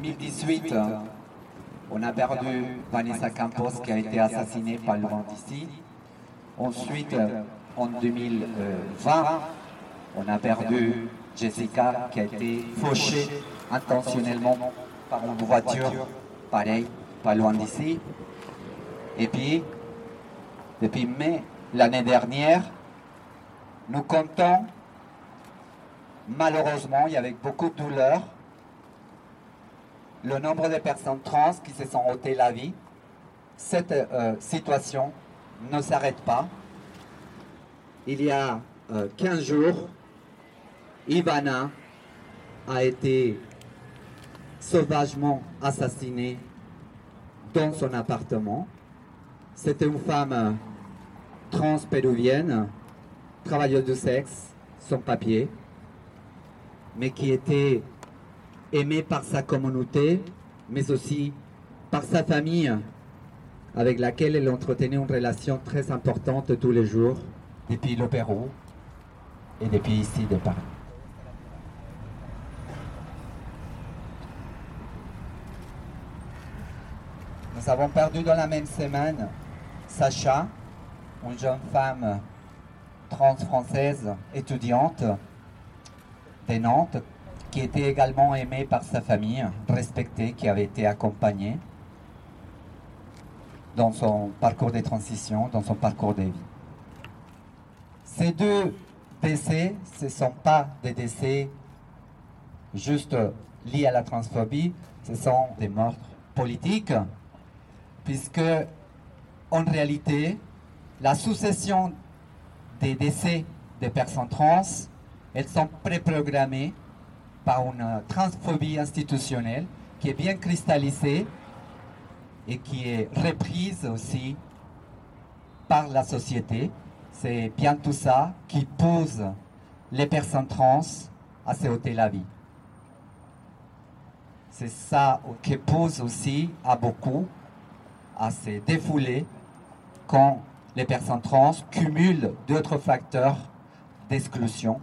2018, on a perdu Vanessa Campos qui a été assassinée pas loin d'ici. Ensuite, en 2020, on a perdu Jessica qui a été fauchée intentionnellement par une voiture, pareil, pas loin d'ici. Et puis, depuis mai l'année dernière, nous comptons, malheureusement et avec beaucoup de douleur, le nombre de personnes trans qui se sont ôtées la vie. Cette euh, situation ne s'arrête pas. Il y a 15 euh, jours, Ivana a été sauvagement assassinée dans son appartement. C'était une femme euh, trans péruvienne, travailleuse de sexe, sans papier, mais qui était aimée par sa communauté, mais aussi par sa famille, avec laquelle elle entretenait une relation très importante tous les jours, depuis le Pérou et depuis ici de Paris. Nous avons perdu dans la même semaine Sacha, une jeune femme trans française étudiante de Nantes qui était également aimée par sa famille, respectée, qui avait été accompagnée dans son parcours de transition, dans son parcours de vie. Ces deux décès, ce ne sont pas des décès juste liés à la transphobie, ce sont des meurtres politiques, puisque en réalité, la succession des décès des personnes trans, elles sont préprogrammées par une transphobie institutionnelle qui est bien cristallisée et qui est reprise aussi par la société. C'est bien tout ça qui pousse les personnes trans à se ôter la vie. C'est ça qui pousse aussi à beaucoup à se défouler quand les personnes trans cumulent d'autres facteurs d'exclusion.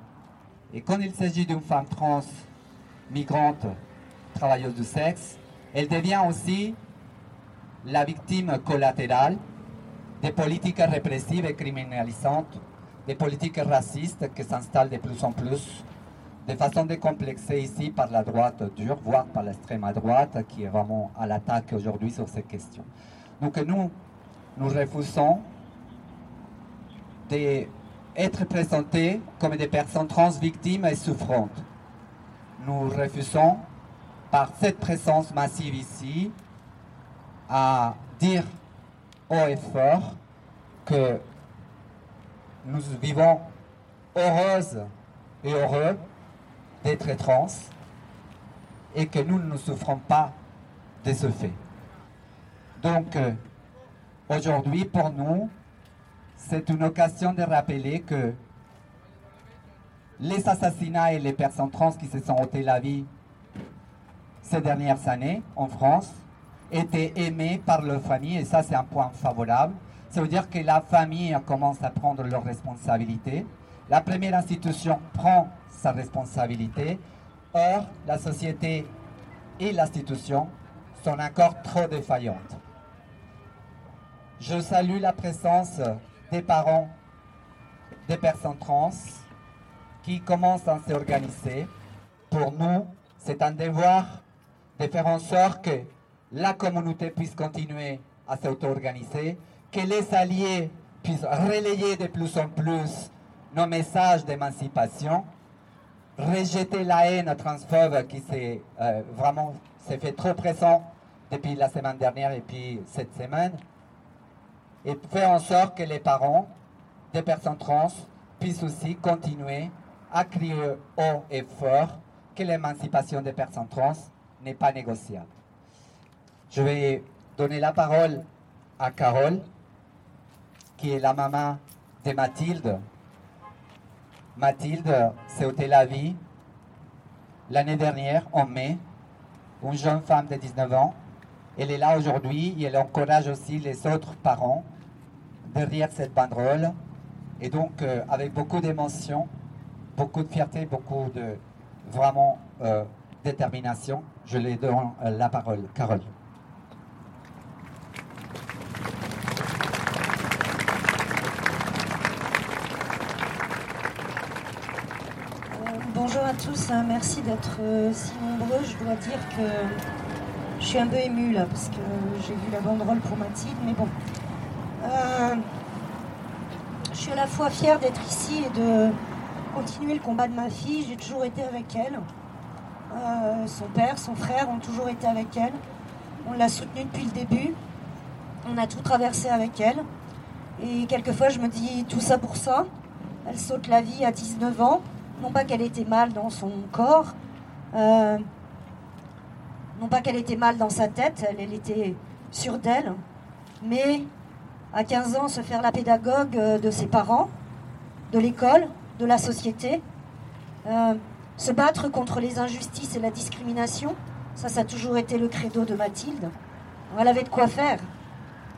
Et quand il s'agit d'une femme trans migrante, travailleuse du sexe, elle devient aussi la victime collatérale des politiques répressives et criminalisantes, des politiques racistes qui s'installent de plus en plus, de façon décomplexée ici par la droite dure, voire par l'extrême droite qui est vraiment à l'attaque aujourd'hui sur ces questions. Donc nous, nous refusons d'être présentés comme des personnes trans victimes et souffrantes nous refusons, par cette présence massive ici, à dire haut et fort que nous vivons heureuses et heureux d'être trans et que nous ne souffrons pas de ce fait. Donc, euh, aujourd'hui, pour nous, c'est une occasion de rappeler que les assassinats et les personnes trans qui se sont ôté la vie ces dernières années en France étaient aimés par leur famille et ça c'est un point favorable. Ça veut dire que la famille commence à prendre leurs responsabilités. La première institution prend sa responsabilité. Or, la société et l'institution sont encore trop défaillantes. Je salue la présence des parents des personnes trans qui commence à s'organiser. Pour nous, c'est un devoir de faire en sorte que la communauté puisse continuer à s'auto-organiser, que les alliés puissent relayer de plus en plus nos messages d'émancipation, rejeter la haine transphobe qui s'est euh, vraiment s'est fait trop présent depuis la semaine dernière et puis cette semaine, et faire en sorte que les parents des personnes trans puissent aussi continuer a crié haut et fort que l'émancipation des personnes trans n'est pas négociable. Je vais donner la parole à Carole, qui est la maman de Mathilde. Mathilde s'est ôté la vie l'année dernière, en mai, une jeune femme de 19 ans. Elle est là aujourd'hui et elle encourage aussi les autres parents derrière cette banderole. Et donc, euh, avec beaucoup d'émotion, beaucoup de fierté, beaucoup de vraiment euh, détermination. Je lui donne la parole. Carole. bonjour à tous, hein. merci d'être si nombreux. Je dois dire que je suis un peu émue là parce que j'ai vu la banderole pour Mathilde, mais bon. Euh, je suis à la fois fière d'être ici et de continuer le combat de ma fille. J'ai toujours été avec elle. Euh, son père, son frère ont toujours été avec elle. On l'a soutenue depuis le début. On a tout traversé avec elle. Et quelquefois, je me dis tout ça pour ça. Elle saute la vie à 19 ans. Non pas qu'elle était mal dans son corps, euh, non pas qu'elle était mal dans sa tête, elle, était sûre d'elle, mais à 15 ans, se faire la pédagogue euh, de ses parents, de l'école, de la société, euh, se battre contre les injustices et la discrimination, ça, ça a toujours été le credo de Mathilde. Elle avait de quoi faire.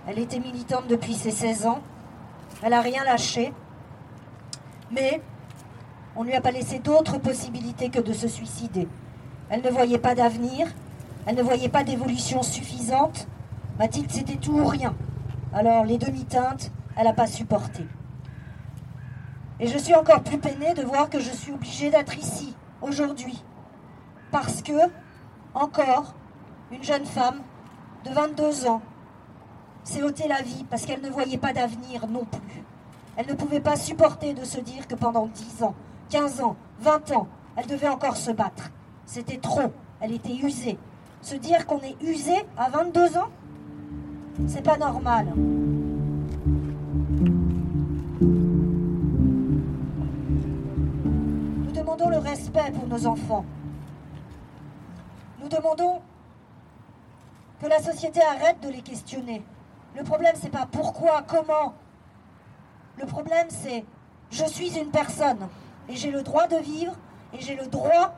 Elle était militante depuis ses 16 ans. Elle n'a rien lâché. Mais on ne lui a pas laissé d'autres possibilités que de se suicider. Elle ne voyait pas d'avenir, elle ne voyait pas d'évolution suffisante. Mathilde, c'était tout ou rien. Alors les demi-teintes, elle n'a pas supporté. Et je suis encore plus peinée de voir que je suis obligée d'être ici, aujourd'hui. Parce que, encore, une jeune femme de 22 ans s'est ôté la vie parce qu'elle ne voyait pas d'avenir non plus. Elle ne pouvait pas supporter de se dire que pendant 10 ans, 15 ans, 20 ans, elle devait encore se battre. C'était trop. Elle était usée. Se dire qu'on est usé à 22 ans, c'est pas normal. Respect pour nos enfants. Nous demandons que la société arrête de les questionner. Le problème, c'est pas pourquoi, comment. Le problème, c'est je suis une personne et j'ai le droit de vivre et j'ai le droit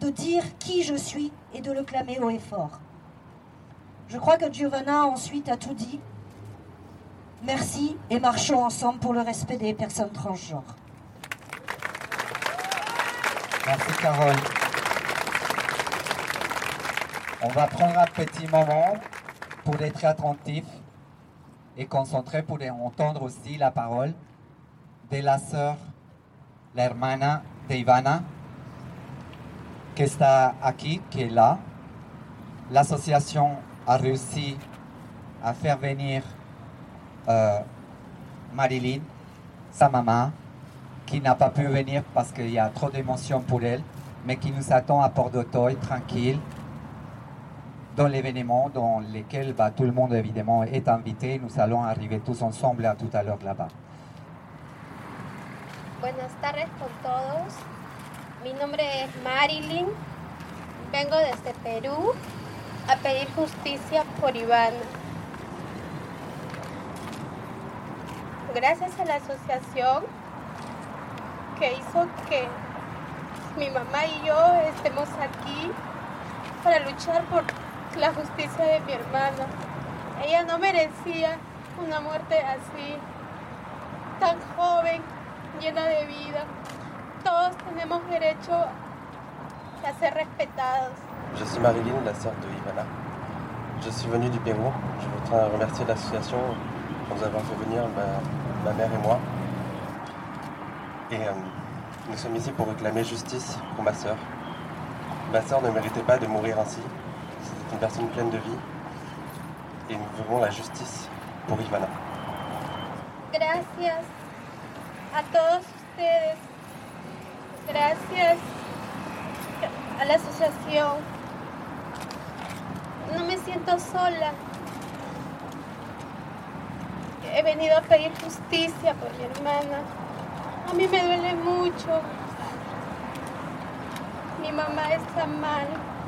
de dire qui je suis et de le clamer haut et fort. Je crois que Giovanna ensuite a tout dit. Merci et marchons ensemble pour le respect des personnes transgenres. Merci Carole. On va prendre un petit moment pour être attentif et concentré pour entendre aussi la parole de la sœur, la hermana de qui aquí, qui est là. L'association a réussi à faire venir euh, Marilyn, sa maman, qui n'a pas pu venir parce qu'il y a trop d'émotions pour elle, mais qui nous attend à Port-d'Auteuil, tranquille, dans l'événement dans lequel bah, tout le monde évidemment est invité. Nous allons arriver tous ensemble à tout à l'heure là-bas. Buenas tardes con todos. Mi nombre es Marilyn. Vengo desde Perú a pedir justicia por Iván. Gracias a la asociación que hizo que mi mamá y yo estemos aquí para luchar por la justicia de mi hermana. Ella no merecía una muerte así, tan joven, llena de vida. Todos tenemos derecho a ser respetados. Je suis Marilyn, la sœur de Ivana. Je suis venue du Pérou. Je voudrais remercier l'association pour nous avoir fait venir, ma, mère et moi. Et euh, nous sommes ici pour réclamer justice pour ma sœur. Ma sœur ne méritait pas de mourir ainsi. C'était une personne pleine de vie. Et nous voulons la justice pour Ivana. Gracias a todos ustedes. Gracias a la asociación no me siento sola. He venido a pedir justicia por mi hermana. A mí me duele mucho. Mi mamá está mal,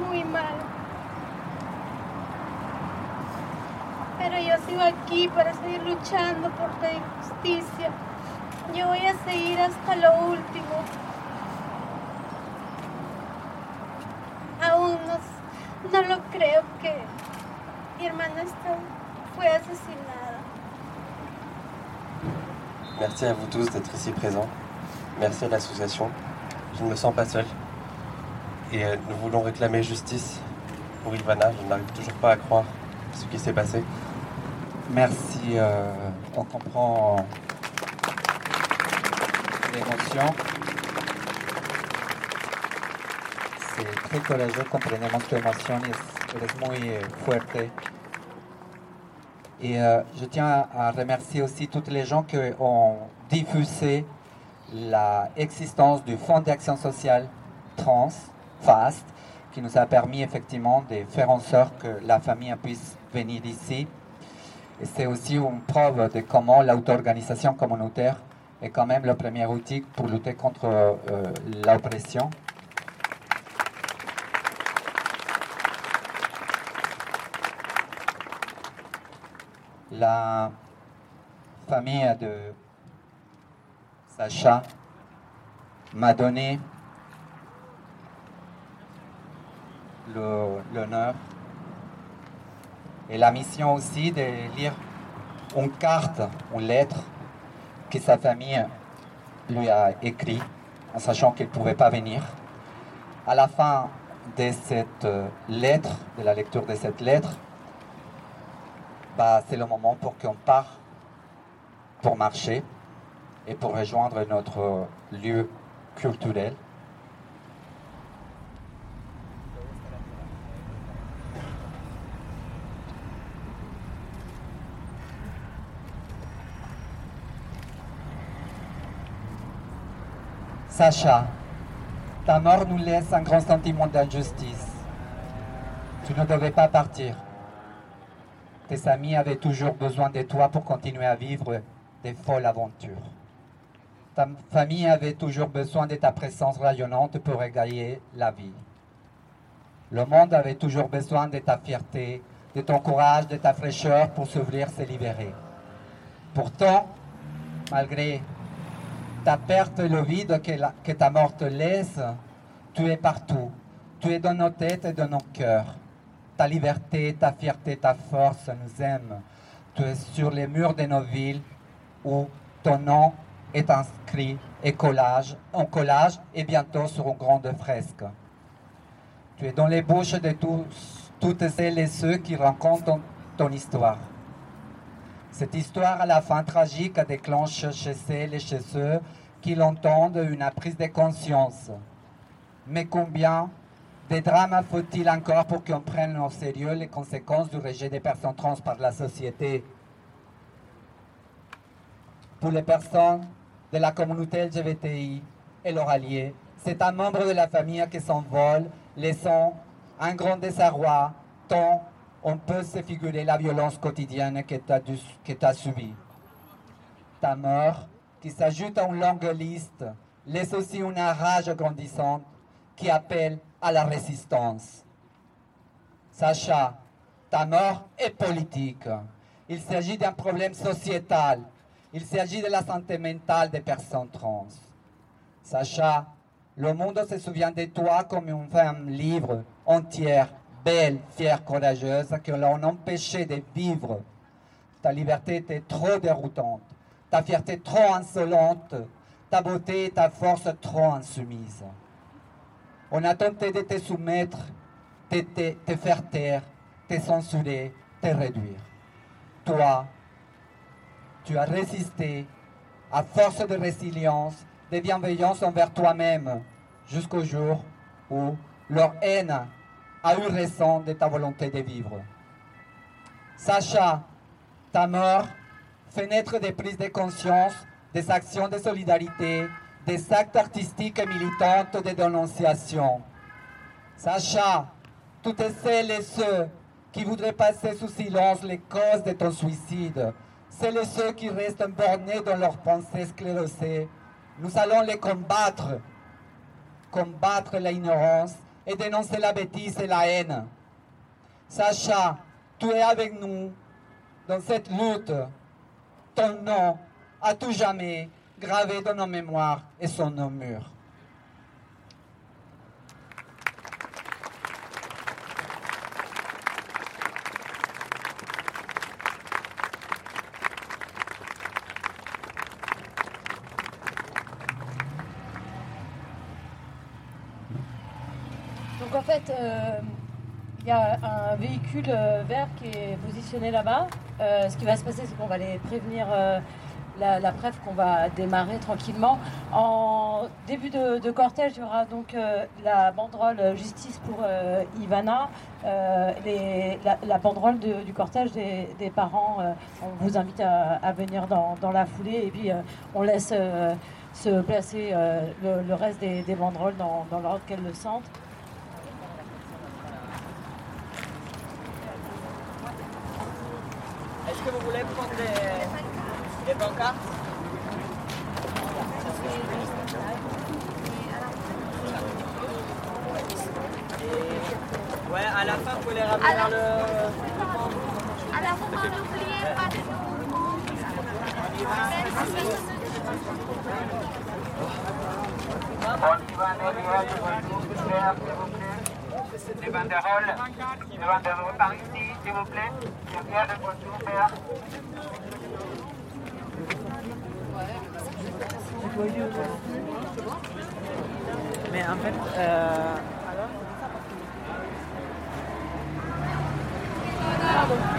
muy mal. Pero yo sigo aquí para seguir luchando por pedir justicia. Yo voy a seguir hasta lo último. Aún no no lo creo que mi hermana está, fue asesinada. Merci à vous tous d'être ici présents. Merci à l'association. Je ne me sens pas seul. Et euh, nous voulons réclamer justice pour Ivana. Je n'arrive toujours pas à croire ce qui s'est passé. Merci. euh, on comprend l'émotion. C'est très courageux, comprendemos tu émotion, es, eres muy fuerte. Et euh, je tiens à remercier aussi toutes les gens qui ont diffusé l'existence du Fonds d'action sociale trans, FAST, qui nous a permis effectivement de faire en sorte que la famille puisse venir ici. Et c'est aussi une preuve de comment l'auto-organisation communautaire est quand même le premier outil pour lutter contre euh, l'oppression. La famille de Sacha m'a donné l'honneur et la mission aussi de lire une carte, une lettre que sa famille lui a écrit en sachant qu'il ne pouvait pas venir. À la fin de cette euh, lettre, de la lecture de cette lettre, bah, c'est le moment pour qu'on part pour marcher et pour rejoindre notre lieu culturel. Sacha, ta mort nous laisse un grand sentiment d'injustice. Tu ne devais pas partir. Tes amis avaient toujours besoin de toi pour continuer à vivre des folles aventures. Ta famille avait toujours besoin de ta présence rayonnante pour égayer la vie. Le monde avait toujours besoin de ta fierté, de ton courage, de ta fraîcheur pour s'ouvrir, se libérer. Pourtant, malgré ta perte et le vide que, que ta mort te laisse, tu es partout. Tu es dans nos têtes et dans nos cœurs. Ta liberté, ta fierté, ta force nous aiment. Tu es sur les murs de nos villes où ton nom est inscrit et collage, en collage et bientôt sur une grande fresque. Tu es dans les bouches de tous, toutes celles et ceux qui racontent ton- ton histoire. Cette histoire à la fin tragique déclenche chez celles et chez ceux qui l'entendent une prise de conscience. Mais combien de drames faut-il encore pour qu'on prenne au sérieux les conséquences du rejet des personnes trans par la société? Pour les personnes de la communauté LGBTI et leurs alliés, c'est un membre de la famille qui s'envole, laissant un grand désarroi, tant on peut se figurer la violence quotidienne que tu as, as subie. Ta mort, qui s'ajoute à une longue liste, laisse aussi une rage grandissante qui appelle à la résistance. Sacha, ta mort est politique. Il s'agit d'un problème sociétal. Il s'agit de la santé mentale des personnes trans. Sacha, le monde se souvient de toi comme une femme libre, entière, belle, fière, courageuse, que l'on empêchait de vivre. Ta liberté était trop déroutante, ta fierté trop insolente, ta beauté et ta force trop insoumise. On a tenté de te soumettre, de te, faire taire, te censurer, te réduire. Toi, tu as résisté à force de résilience, de bienveillance envers toi-même, jusqu'au jour où leur haine a eu raison de ta volonté de vivre. Sacha, ta mort fait naître des prises de conscience, des actions de solidarité, des actes artistiques et militants de dénonciation. Sacha, toutes celles et ceux qui voudraient passer sous silence les causes de ton suicide, celles et ceux qui restent bornés dans leurs pensées sclérosées, nous allons les combattre, combattre l'ignorance et dénoncer la bêtise et la haine. Sacha, tu es avec nous dans cette lutte. Ton nom, à tout jamais, gravé dans nos mémoires et sur nos murs. Donc en fait, euh, il y a un véhicule euh, vert qui est positionné là-bas. Euh, ce qui va se passer, c'est qu'on va les prévenir la, la preuve qu'on va démarrer tranquillement. En début de, cortège, il y aura donc la banderole Justice pour Ivana, les, la, banderole du cortège des, parents. on vous invite à, venir dans, la foulée et puis on laisse se placer le, reste des, banderoles dans, l'ordre qu'elles le sentent. Il n'y Ouais, à la fin, vous les ramener le... À la fin, n'oubliez pas de nous Des banderoles, des banderoles par ici, s'il vous plaît. Mais en fait, euh,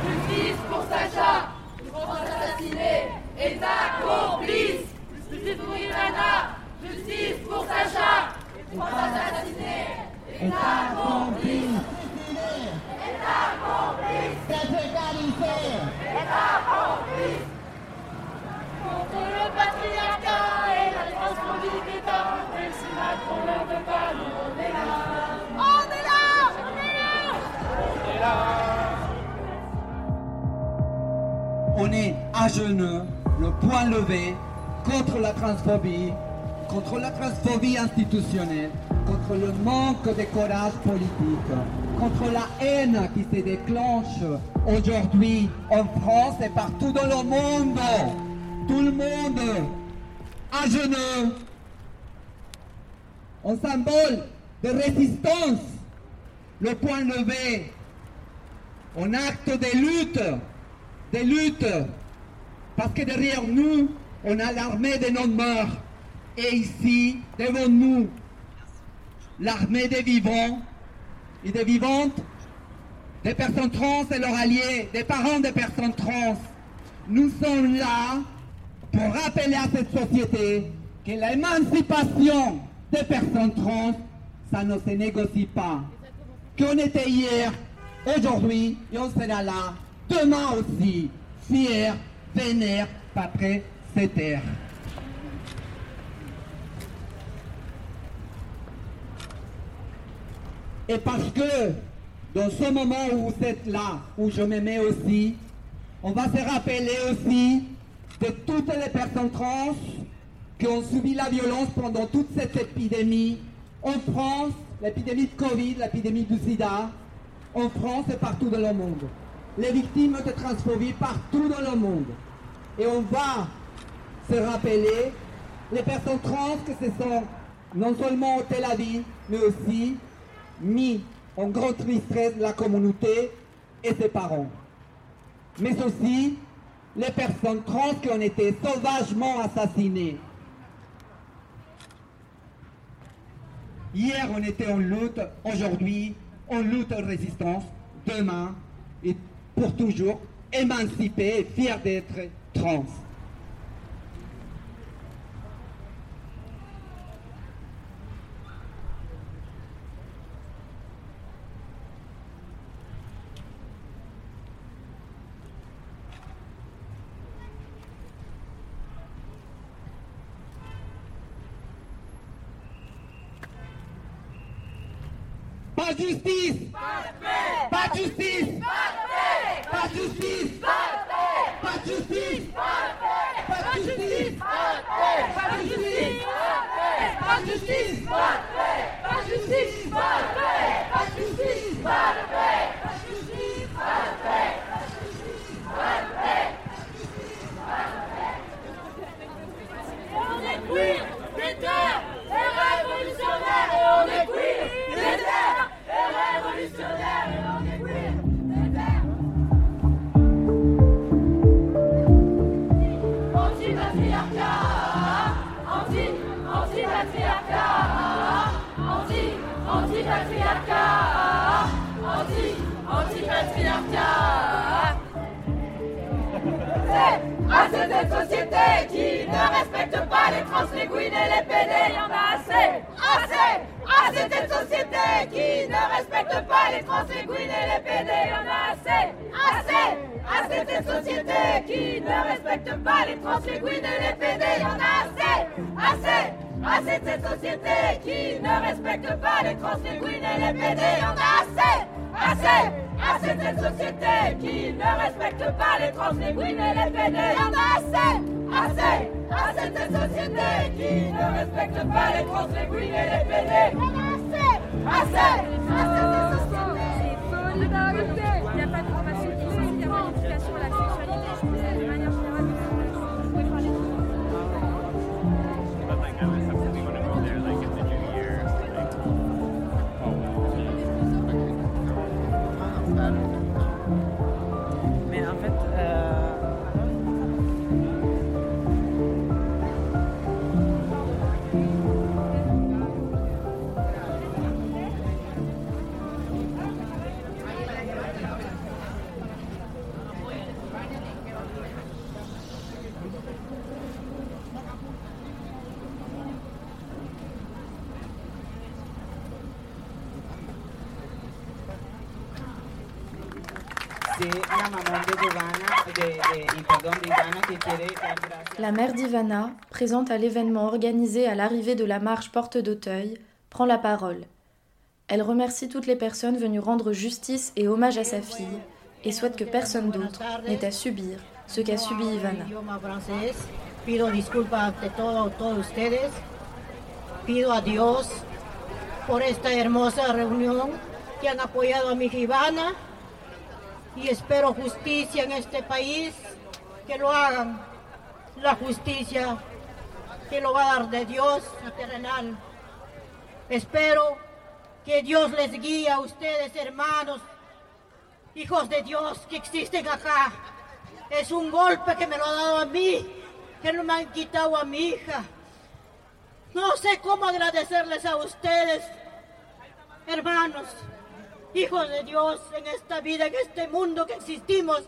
Justice pour Sacha, France assassinée, État complice. Justice pour Ivana, justice pour Sacha, France assassinée. État complice. On est à genoux, le poing levé, contre la transphobie, contre la transphobie institutionnelle, contre le manque de courage politique, contre la haine qui se déclenche aujourd'hui en France et partout dans le monde. Tout le monde à genoux, en symbole de résistance, le point levé, en acte de lutte, de lutte, parce que derrière nous, on a l'armée de nos morts. Et ici, devant nous, l'armée des vivants et des vivantes, des personnes trans et leurs alliés, des parents des personnes trans. Nous sommes là pour rappeler à cette société que l'émancipation des personnes trans, ça ne se négocie pas. Qu'on était hier, aujourd'hui, et on sera là, demain aussi, fiers, vénère, après cette terre. Et parce que dans ce moment où vous êtes là, où je me mets aussi, on va se rappeler aussi de toutes les personnes trans qui ont subi la violence pendant toute cette épidémie. En France, l'épidémie de Covid, l'épidémie du sida, en France et partout dans le monde. Les victimes de transphobie partout dans le monde. Et on va se rappeler les personnes trans que ce sont non seulement ôté la vie, mais aussi mis en grande tristesse la communauté et ses parents. Mais aussi les personnes trans qui ont été sauvagement assassinées. Hier, on était en lutte, aujourd'hui, on lutte en résistance, demain, et pour toujours, émancipés et fiers d'être trans. Pas de justice. Pas de justice. Pas de justice. Pas de justice. Pas de justice. Pas de justice. Pas de justice. Pas Anti-patriarcat Anti, anti-patriarcat. Anti, anti-patriarcat. C'est à société qui ne respecte pas les trans, et les PD, il y en a assez. Assez à cette société qui ne respecte pas les trans, et les PD, il y en a assez. Assez à cette société qui ne respecte pas les trans, et les PD, il y en a assez. Assez de cette société qui ne respecte pas les trans, les queens et les PD, en a assez Assez Assez cette société qui ne respecte pas les trans, les queens et les PD, y en a assez Assez Assez cette société qui ne respecte pas les trans, les queens et les PD, en a assez Assez Mais La mère d'Ivana, présente à l'événement organisé à l'arrivée de la marche Porte d'Auteuil, prend la parole. Elle remercie toutes les personnes venues rendre justice et hommage à sa fille et souhaite que personne d'autre n'ait à subir ce qu'a subi Ivana. idioma francés. Pido disculpas ante todo, todos ustedes. Pido a Dios por esta hermosa reunión que han apoyado a mi Ivana y espero justicia en este país, que lo hagan. La justicia que lo va a dar de Dios a terrenal. Espero que Dios les guíe a ustedes, hermanos, hijos de Dios que existen acá. Es un golpe que me lo ha dado a mí, que no me han quitado a mi hija. No sé cómo agradecerles a ustedes, hermanos, hijos de Dios, en esta vida, en este mundo que existimos.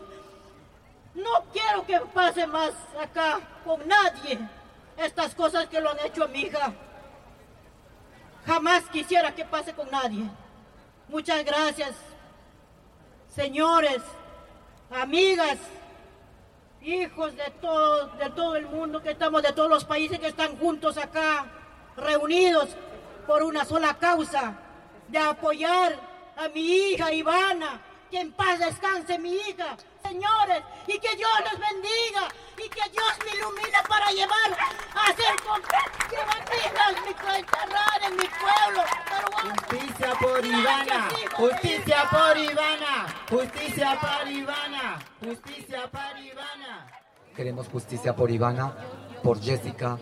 No quiero que pase más acá con nadie estas cosas que lo han hecho a mi hija. Jamás quisiera que pase con nadie. Muchas gracias, señores, amigas, hijos de todo, de todo el mundo que estamos, de todos los países que están juntos acá, reunidos por una sola causa, de apoyar a mi hija Ivana, que en paz descanse mi hija, señores, y que Dios los bendiga, y que Dios me ilumine para llevar a hacer con llevar mi enterrar en mi pueblo. Justicia por Ivana, justicia por Ivana, justicia para Ivana, justicia para Ivana. Queremos justicia por Ivana, por Jessica,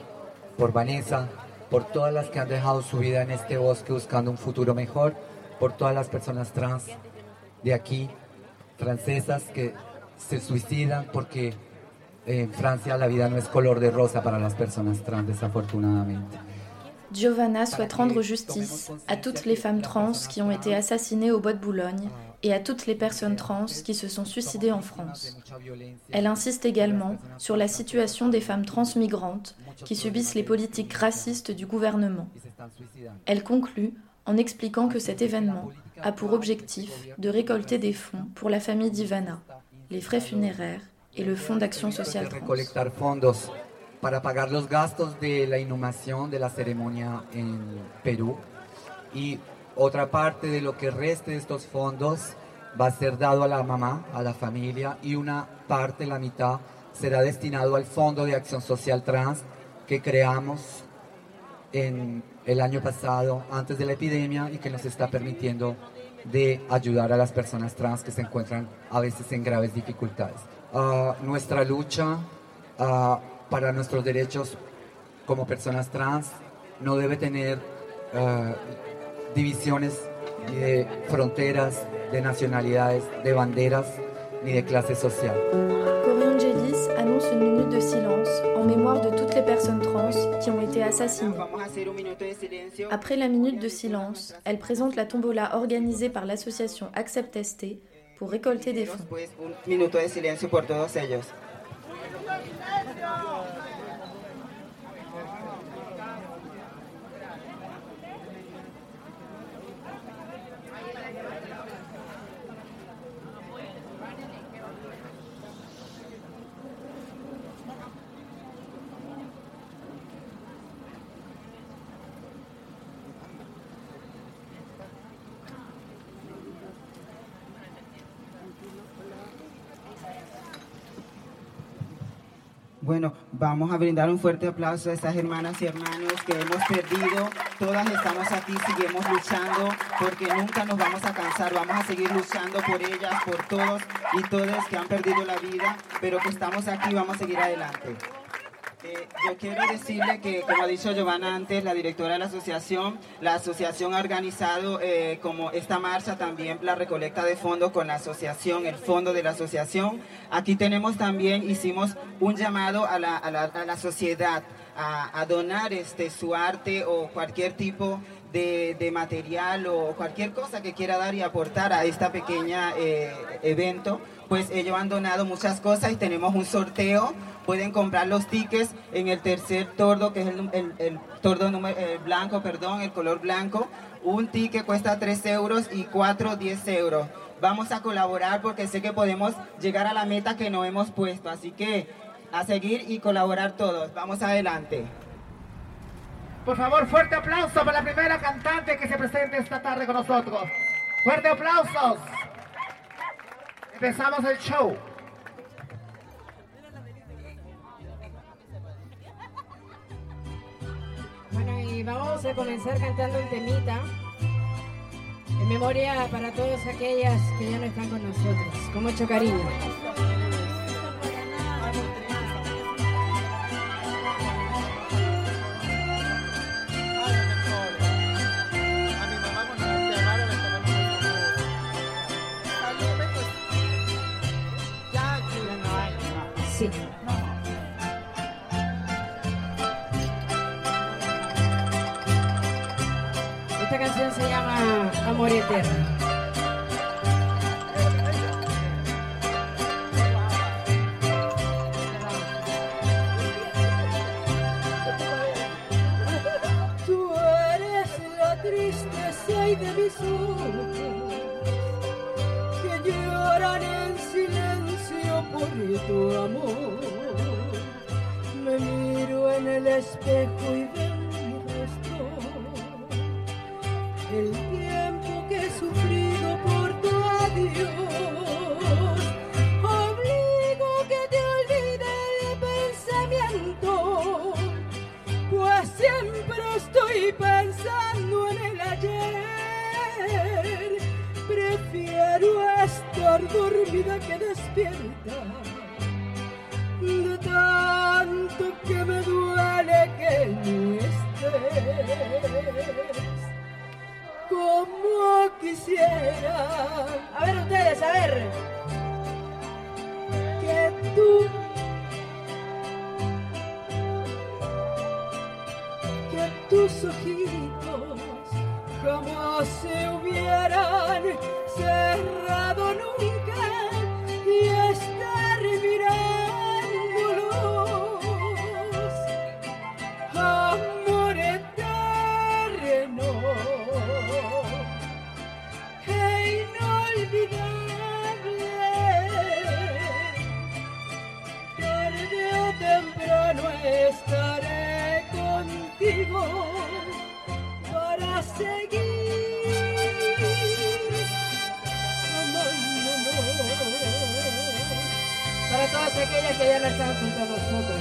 por Vanessa, por todas las que han dejado su vida en este bosque buscando un futuro mejor, por todas las personas trans de aquí, francesas que se suicidan porque en Francia la vida no es color de rosa para las personas trans, desafortunadamente. Giovanna souhaite rendre justice à toutes les femmes trans qui ont été assassinées au bois de Boulogne et à toutes les personnes trans qui se sont suicidées en France. Elle insiste également sur la situation des femmes transmigrantes qui subissent les politiques racistes du gouvernement. Elle conclut en expliquant que cet événement a pour objectif de récolter des fonds pour la famille d'Ivana, les frais funéraires et le Fonds d'action sociale trans. para pagar los gastos de la inhumación de la ceremonia en Perú y otra parte de lo que reste de estos fondos va a ser dado a la mamá, a la familia y una parte, la mitad, será destinado al Fondo de Acción Social Trans que creamos en el año pasado antes de la epidemia y que nos está permitiendo de ayudar a las personas trans que se encuentran a veces en graves dificultades. Ah, nuestra lucha ah, para nuestros derechos como personas trans no debe tener ah, divisiones ni de fronteras, de nacionalidades, de banderas, ni de clase social. Corinne Gélis annonce une minute de silence en mémoire de toutes les personnes trans qui ont été assassinées. Après la minute de silence, elle présente la tombola organisée par l'association Accept ST pour récolter des fonds. Vamos a brindar un fuerte aplauso a estas hermanas y hermanos que hemos perdido. Todas estamos aquí, seguimos luchando porque nunca nos vamos a cansar. Vamos a seguir luchando por ellas, por todos y todas que han perdido la vida, pero que estamos aquí, vamos a seguir adelante. Eh, yo quiero decirle que, como ha dicho Giovanna antes, la directora de la asociación, la asociación ha organizado eh, como esta marcha también la recolecta de fondos con la asociación, el fondo de la asociación. Aquí tenemos también, hicimos un llamado a la, a la, sociedad a, a, donar este, su arte o cualquier tipo de, de, material o cualquier cosa que quiera dar y aportar a esta pequeña eh, evento. Pues ellos han donado muchas cosas y tenemos un sorteo pueden comprar los tickets en el tercer tordo, que es el, tordo número, el blanco, perdón, el color blanco. Un ticket cuesta 3 euros y 4, 10 euros. Vamos a colaborar porque sé que podemos llegar a la meta que nos hemos puesto. Así que a seguir y colaborar todos. Vamos adelante. Por favor, fuerte aplauso para la primera cantante que se presente esta tarde con nosotros. Fuerte aplausos. Empezamos el show. Bueno, y vamos a comenzar cantando un temita en memoria para todas aquellas que ya no están con nosotros, con mucho cariño. Se llama Amor Eterno. Tú eres la tristeza y de mis ojos que lloran en silencio por tu amor. Me miro en el espejo y veo tus ojitos jamás se hubieran cerrado nunca Todas aquellas que ya no están junto a nosotros.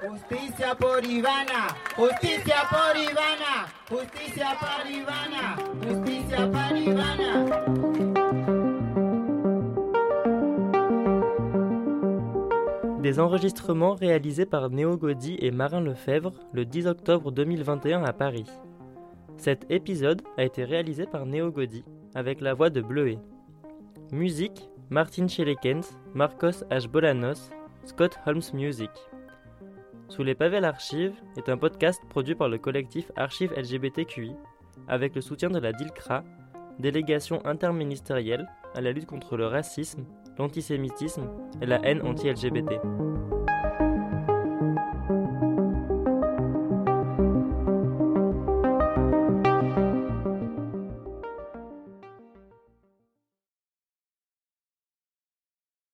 Justicia por Ivana, justicia por Ivana, justicia por Ivana, justicia por Ivana. Des enregistrements réalisés par Néo Gaudy et Marin Lefebvre le 10 octobre 2021 à Paris. Cet épisode a été réalisé par Néo Gaudy avec la voix de Bleuet. Musique Martin Chelekens, Marcos H. Bolanos, Scott Holmes Music. Sous les pavés l'Archive est un podcast produit par le collectif Archives LGBTQI avec le soutien de la DILCRA, délégation interministérielle à la lutte contre le racisme, l'antisémitisme et la haine anti-LGBT.